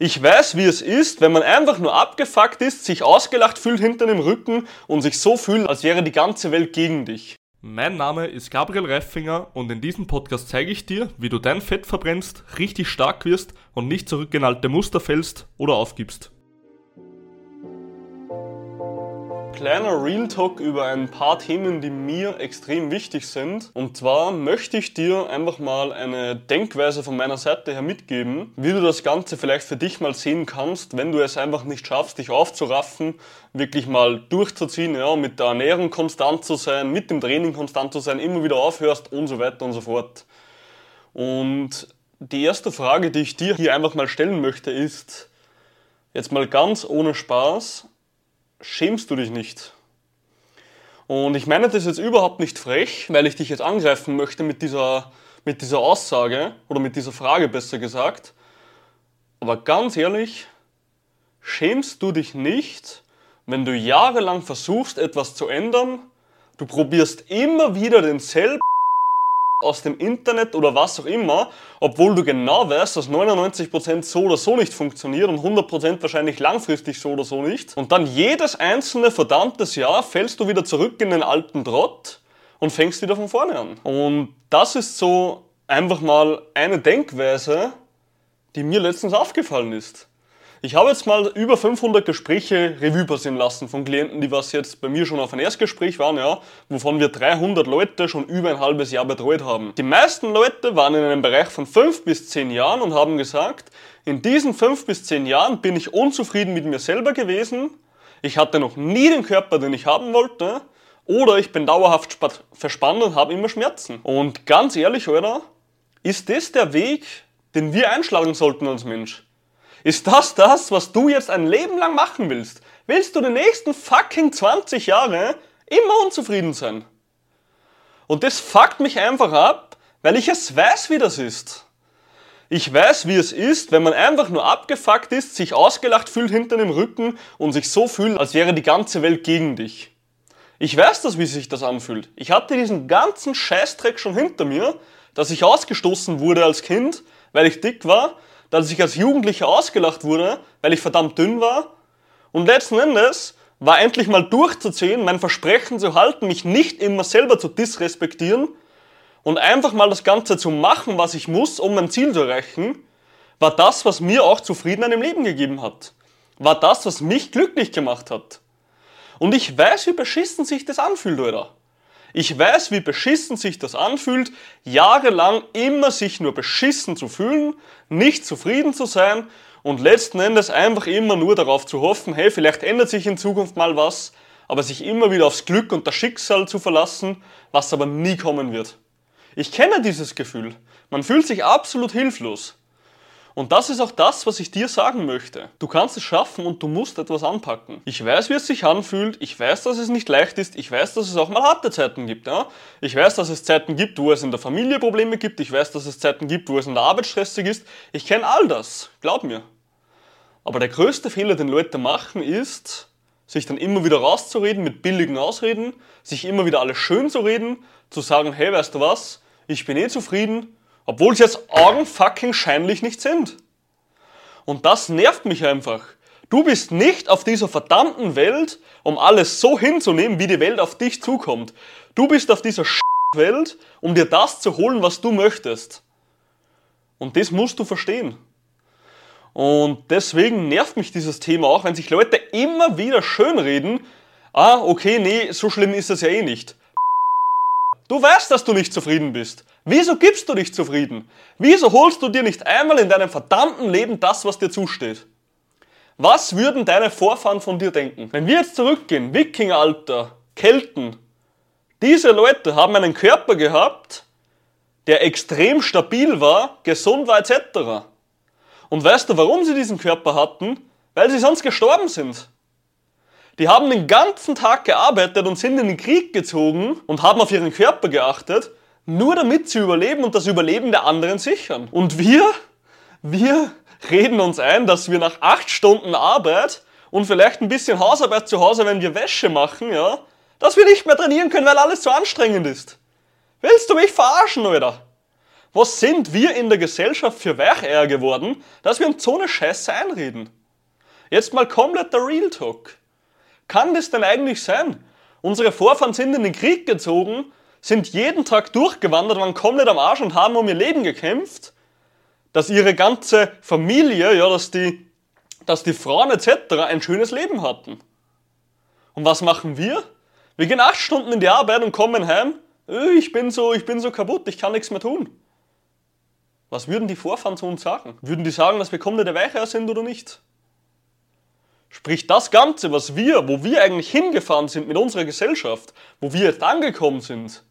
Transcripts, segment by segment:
Ich weiß, wie es ist, wenn man einfach nur abgefuckt ist, sich ausgelacht fühlt hinter dem Rücken und sich so fühlt, als wäre die ganze Welt gegen dich. Mein Name ist Gabriel Reifinger und in diesem Podcast zeige ich dir, wie du dein Fett verbrennst, richtig stark wirst und nicht zurück in alte Muster fällst oder aufgibst. Kleiner Real Talk über ein paar Themen, die mir extrem wichtig sind. Und zwar möchte ich dir einfach mal eine Denkweise von meiner Seite her mitgeben, wie du das Ganze vielleicht für dich mal sehen kannst, wenn du es einfach nicht schaffst, dich aufzuraffen, wirklich mal durchzuziehen, ja, mit der Ernährung konstant zu sein, mit dem Training konstant zu sein, immer wieder aufhörst und so weiter und so fort. Und die erste Frage, die ich dir hier einfach mal stellen möchte, ist, jetzt mal ganz ohne Spaß, schämst du dich nicht? Und ich meine das jetzt überhaupt nicht frech, weil ich dich jetzt angreifen möchte mit dieser, mit dieser Aussage oder mit dieser Frage besser gesagt. Aber ganz ehrlich, schämst du dich nicht, wenn du jahrelang versuchst, etwas zu ändern? Du probierst immer wieder denselben aus dem Internet oder was auch immer, obwohl du genau weißt, dass 99% so oder so nicht funktioniert und 100% wahrscheinlich langfristig so oder so nicht. Und dann jedes einzelne verdammtes Jahr fällst du wieder zurück in den alten Trott und fängst wieder von vorne an. Und das ist so einfach mal eine Denkweise, die mir letztens aufgefallen ist. Ich habe jetzt mal über 500 Gespräche Revue passieren lassen von Klienten, die was jetzt bei mir schon auf ein Erstgespräch waren, ja, wovon wir 300 Leute schon über ein halbes Jahr betreut haben. Die meisten Leute waren in einem Bereich von 5 bis 10 Jahren und haben gesagt, in diesen 5 bis 10 Jahren bin ich unzufrieden mit mir selber gewesen, ich hatte noch nie den Körper, den ich haben wollte, oder ich bin dauerhaft verspannt und habe immer Schmerzen. Und ganz ehrlich, oder? Ist das der Weg, den wir einschlagen sollten als Mensch? Ist das das, was du jetzt ein Leben lang machen willst? Willst du die nächsten fucking 20 Jahre immer unzufrieden sein? Und das fuckt mich einfach ab, weil ich es weiß, wie das ist. Ich weiß, wie es ist, wenn man einfach nur abgefuckt ist, sich ausgelacht fühlt hinter dem Rücken und sich so fühlt, als wäre die ganze Welt gegen dich. Ich weiß das, wie sich das anfühlt. Ich hatte diesen ganzen Scheißdreck schon hinter mir, dass ich ausgestoßen wurde als Kind, weil ich dick war dass ich als Jugendlicher ausgelacht wurde, weil ich verdammt dünn war. Und letzten Endes war endlich mal durchzuziehen, mein Versprechen zu halten, mich nicht immer selber zu disrespektieren und einfach mal das Ganze zu machen, was ich muss, um mein Ziel zu erreichen, war das, was mir auch Zufriedenheit im Leben gegeben hat. War das, was mich glücklich gemacht hat. Und ich weiß, wie beschissen sich das anfühlt, oder? Ich weiß, wie beschissen sich das anfühlt, jahrelang immer sich nur beschissen zu fühlen, nicht zufrieden zu sein und letzten Endes einfach immer nur darauf zu hoffen, hey, vielleicht ändert sich in Zukunft mal was, aber sich immer wieder aufs Glück und das Schicksal zu verlassen, was aber nie kommen wird. Ich kenne dieses Gefühl. Man fühlt sich absolut hilflos. Und das ist auch das, was ich dir sagen möchte. Du kannst es schaffen und du musst etwas anpacken. Ich weiß, wie es sich anfühlt. Ich weiß, dass es nicht leicht ist. Ich weiß, dass es auch mal harte Zeiten gibt. Ja? Ich weiß, dass es Zeiten gibt, wo es in der Familie Probleme gibt. Ich weiß, dass es Zeiten gibt, wo es in der Arbeit stressig ist. Ich kenne all das. Glaub mir. Aber der größte Fehler, den Leute machen, ist, sich dann immer wieder rauszureden mit billigen Ausreden, sich immer wieder alles schön zu reden, zu sagen, hey, weißt du was, ich bin eh zufrieden, obwohl sie jetzt augenfucking scheinlich nicht sind. Und das nervt mich einfach. Du bist nicht auf dieser verdammten Welt, um alles so hinzunehmen, wie die Welt auf dich zukommt. Du bist auf dieser Welt, um dir das zu holen, was du möchtest. Und das musst du verstehen. Und deswegen nervt mich dieses Thema auch, wenn sich Leute immer wieder schönreden, ah, okay, nee, so schlimm ist es ja eh nicht. Du weißt, dass du nicht zufrieden bist. Wieso gibst du dich zufrieden? Wieso holst du dir nicht einmal in deinem verdammten Leben das, was dir zusteht? Was würden deine Vorfahren von dir denken? Wenn wir jetzt zurückgehen, Wikingeralter, Kelten, diese Leute haben einen Körper gehabt, der extrem stabil war, gesund war etc. Und weißt du, warum sie diesen Körper hatten? Weil sie sonst gestorben sind. Die haben den ganzen Tag gearbeitet und sind in den Krieg gezogen und haben auf ihren Körper geachtet, nur damit sie überleben und das Überleben der anderen sichern. Und wir, wir reden uns ein, dass wir nach acht Stunden Arbeit und vielleicht ein bisschen Hausarbeit zu Hause, wenn wir Wäsche machen, ja, dass wir nicht mehr trainieren können, weil alles zu anstrengend ist. Willst du mich verarschen, oder? Was sind wir in der Gesellschaft für Weicheier geworden, dass wir uns so eine Scheiße einreden? Jetzt mal kompletter Real Talk. Kann das denn eigentlich sein? Unsere Vorfahren sind in den Krieg gezogen, sind jeden Tag durchgewandert, waren komplett am Arsch und haben um ihr Leben gekämpft, dass ihre ganze Familie, ja, dass die, dass die Frauen etc. ein schönes Leben hatten. Und was machen wir? Wir gehen acht Stunden in die Arbeit und kommen heim. Äh, ich bin so, ich bin so kaputt, ich kann nichts mehr tun. Was würden die Vorfahren zu uns sagen? Würden die sagen, dass wir komplette Weicheier sind oder nicht? Sprich, das Ganze, was wir, wo wir eigentlich hingefahren sind mit unserer Gesellschaft, wo wir jetzt angekommen sind,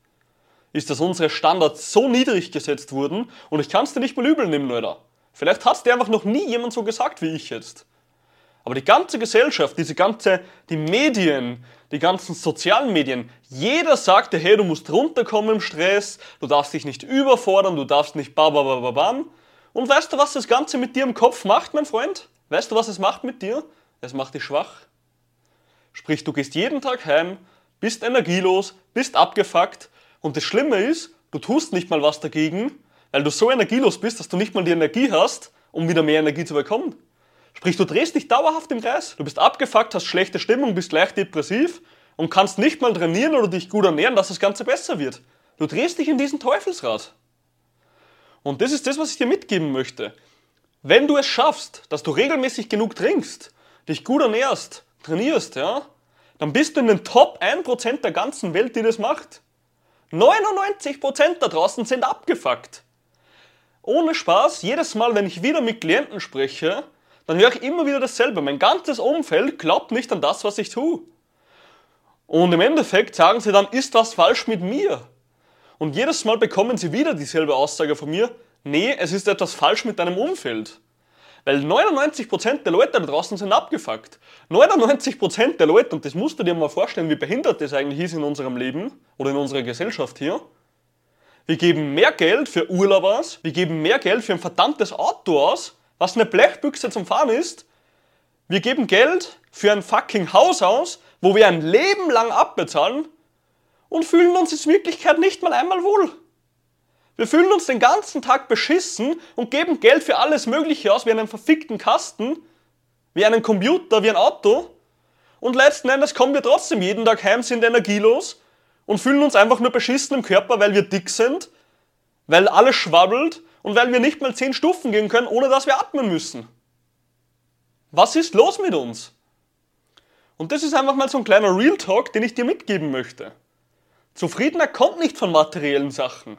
ist, dass unsere Standards so niedrig gesetzt wurden und ich kann es dir nicht mal übel nehmen, Leute. Vielleicht hat es dir einfach noch nie jemand so gesagt wie ich jetzt. Aber die ganze Gesellschaft, diese ganze, die Medien, die ganzen sozialen Medien, jeder sagt dir, hey, du musst runterkommen im Stress, du darfst dich nicht überfordern, du darfst nicht bababababam. Und weißt du, was das Ganze mit dir im Kopf macht, mein Freund? Weißt du, was es macht mit dir? Es macht dich schwach. Sprich, du gehst jeden Tag heim, bist energielos, bist abgefuckt und das Schlimme ist, du tust nicht mal was dagegen, weil du so energielos bist, dass du nicht mal die Energie hast, um wieder mehr Energie zu bekommen. Sprich, du drehst dich dauerhaft im Kreis. Du bist abgefuckt, hast schlechte Stimmung, bist leicht depressiv und kannst nicht mal trainieren oder dich gut ernähren, dass das Ganze besser wird. Du drehst dich in diesen Teufelsrad. Und das ist das, was ich dir mitgeben möchte. Wenn du es schaffst, dass du regelmäßig genug trinkst, dich gut ernährst, trainierst, ja, dann bist du in den Top 1% der ganzen Welt, die das macht. 99% da draußen sind abgefuckt. Ohne Spaß, jedes Mal, wenn ich wieder mit Klienten spreche, dann höre ich immer wieder dasselbe. Mein ganzes Umfeld glaubt nicht an das, was ich tue. Und im Endeffekt sagen sie dann, ist was falsch mit mir? Und jedes Mal bekommen sie wieder dieselbe Aussage von mir, nee, es ist etwas falsch mit deinem Umfeld. Weil 99% der Leute da draußen sind abgefuckt. 99% der Leute, und das musst du dir mal vorstellen, wie behindert das eigentlich ist in unserem Leben oder in unserer Gesellschaft hier. Wir geben mehr Geld für Urlaub aus, wir geben mehr Geld für ein verdammtes Auto aus, was eine Blechbüchse zum Fahren ist. Wir geben Geld für ein fucking Haus aus, wo wir ein Leben lang abbezahlen und fühlen uns in Wirklichkeit nicht mal einmal wohl. Wir fühlen uns den ganzen Tag beschissen und geben Geld für alles Mögliche aus, wie einen verfickten Kasten, wie einen Computer, wie ein Auto. Und letzten Endes kommen wir trotzdem jeden Tag heim, sind energielos und fühlen uns einfach nur beschissen im Körper, weil wir dick sind, weil alles schwabbelt und weil wir nicht mal zehn Stufen gehen können, ohne dass wir atmen müssen. Was ist los mit uns? Und das ist einfach mal so ein kleiner Real Talk, den ich dir mitgeben möchte. Zufriedenheit kommt nicht von materiellen Sachen.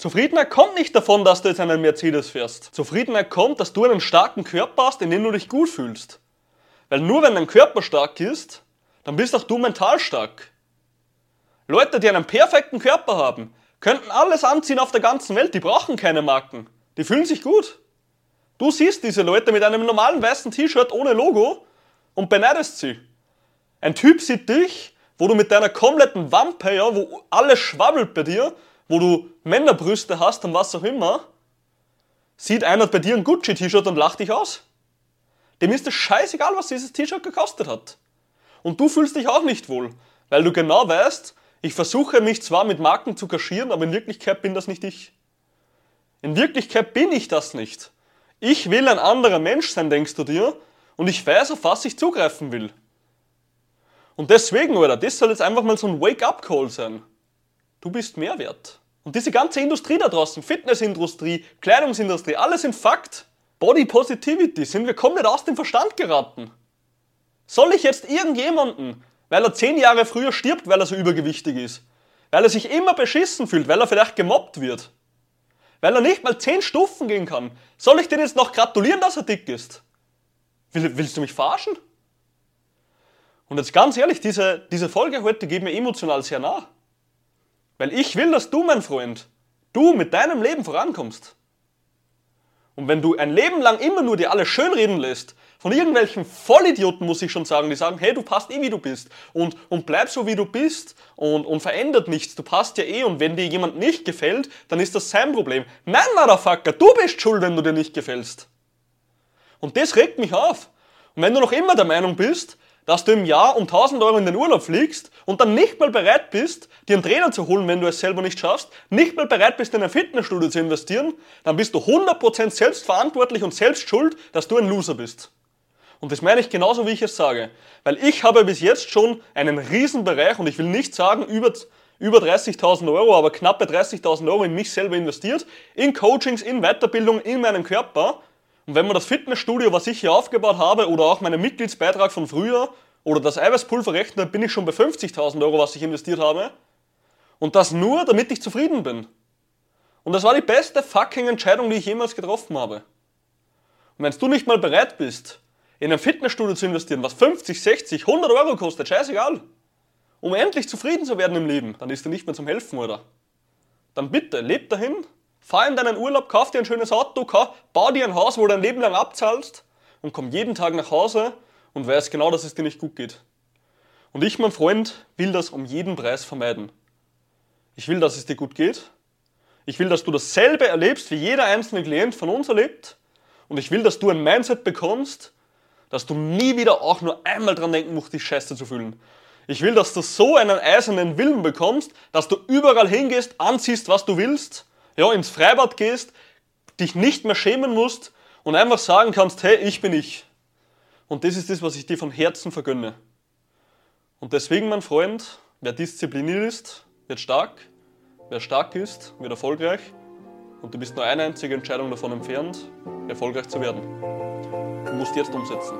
Zufriedenheit kommt nicht davon, dass du jetzt einen Mercedes fährst. Zufriedenheit kommt, dass du einen starken Körper hast, in dem du dich gut fühlst. Weil nur wenn dein Körper stark ist, dann bist auch du mental stark. Leute, die einen perfekten Körper haben, könnten alles anziehen auf der ganzen Welt, die brauchen keine Marken. Die fühlen sich gut. Du siehst diese Leute mit einem normalen weißen T-Shirt ohne Logo und beneidest sie. Ein Typ sieht dich, wo du mit deiner kompletten Wampe, ja, wo alles schwabbelt bei dir, wo du Männerbrüste hast und was auch immer, sieht einer bei dir ein Gucci-T-Shirt und lacht dich aus. Dem ist es scheißegal, was dieses T-Shirt gekostet hat. Und du fühlst dich auch nicht wohl, weil du genau weißt, ich versuche mich zwar mit Marken zu kaschieren, aber in Wirklichkeit bin das nicht ich. In Wirklichkeit bin ich das nicht. Ich will ein anderer Mensch sein, denkst du dir, und ich weiß, auf was ich zugreifen will. Und deswegen, oder, das soll jetzt einfach mal so ein Wake-up-Call sein. Du bist mehr wert. Und diese ganze Industrie da draußen, Fitnessindustrie, Kleidungsindustrie, alles in Fakt. Body Positivity, sind wir komplett aus dem Verstand geraten. Soll ich jetzt irgendjemanden, weil er zehn Jahre früher stirbt, weil er so übergewichtig ist, weil er sich immer beschissen fühlt, weil er vielleicht gemobbt wird, weil er nicht mal zehn Stufen gehen kann, soll ich den jetzt noch gratulieren, dass er dick ist? willst du mich verarschen? Und jetzt ganz ehrlich, diese, diese Folge heute geht mir emotional sehr nah. Weil ich will, dass du, mein Freund, du mit deinem Leben vorankommst. Und wenn du ein Leben lang immer nur dir alles schönreden lässt, von irgendwelchen Vollidioten muss ich schon sagen, die sagen, hey, du passt eh wie du bist und, und bleib so wie du bist und, und verändert nichts, du passt ja eh und wenn dir jemand nicht gefällt, dann ist das sein Problem. Nein, Motherfucker, du bist schuld, wenn du dir nicht gefällst. Und das regt mich auf. Und wenn du noch immer der Meinung bist, dass du im Jahr um 1000 Euro in den Urlaub fliegst und dann nicht mal bereit bist, dir einen Trainer zu holen, wenn du es selber nicht schaffst, nicht mal bereit bist, in ein Fitnessstudio zu investieren, dann bist du 100% selbstverantwortlich und selbst schuld, dass du ein Loser bist. Und das meine ich genauso, wie ich es sage. Weil ich habe bis jetzt schon einen Riesenbereich, und ich will nicht sagen über, über 30.000 Euro, aber knappe 30.000 Euro in mich selber investiert, in Coachings, in Weiterbildung, in meinem Körper. Und wenn man das Fitnessstudio, was ich hier aufgebaut habe, oder auch meinen Mitgliedsbeitrag von früher, oder das Eiweißpulver rechnet, bin ich schon bei 50.000 Euro, was ich investiert habe. Und das nur, damit ich zufrieden bin. Und das war die beste fucking Entscheidung, die ich jemals getroffen habe. Und wenn du nicht mal bereit bist, in ein Fitnessstudio zu investieren, was 50, 60, 100 Euro kostet, scheißegal, um endlich zufrieden zu werden im Leben, dann ist dir nicht mehr zum Helfen, oder? Dann bitte, leb dahin, fahr in deinen Urlaub, kauf dir ein schönes Auto, bau dir ein Haus, wo du dein Leben lang abzahlst und komm jeden Tag nach Hause und weiß genau, dass es dir nicht gut geht. Und ich, mein Freund, will das um jeden Preis vermeiden. Ich will, dass es dir gut geht. Ich will, dass du dasselbe erlebst, wie jeder einzelne Klient von uns erlebt. Und ich will, dass du ein Mindset bekommst, dass du nie wieder auch nur einmal dran denken musst, dich scheiße zu fühlen. Ich will, dass du so einen eisernen Willen bekommst, dass du überall hingehst, anziehst, was du willst, ja, ins Freibad gehst, dich nicht mehr schämen musst und einfach sagen kannst, hey, ich bin ich. Und das ist das, was ich dir von Herzen vergönne. Und deswegen, mein Freund, wer diszipliniert ist, wird stark. Wer stark ist, wird erfolgreich. Und du bist nur eine einzige Entscheidung davon entfernt, erfolgreich zu werden. Du musst jetzt umsetzen.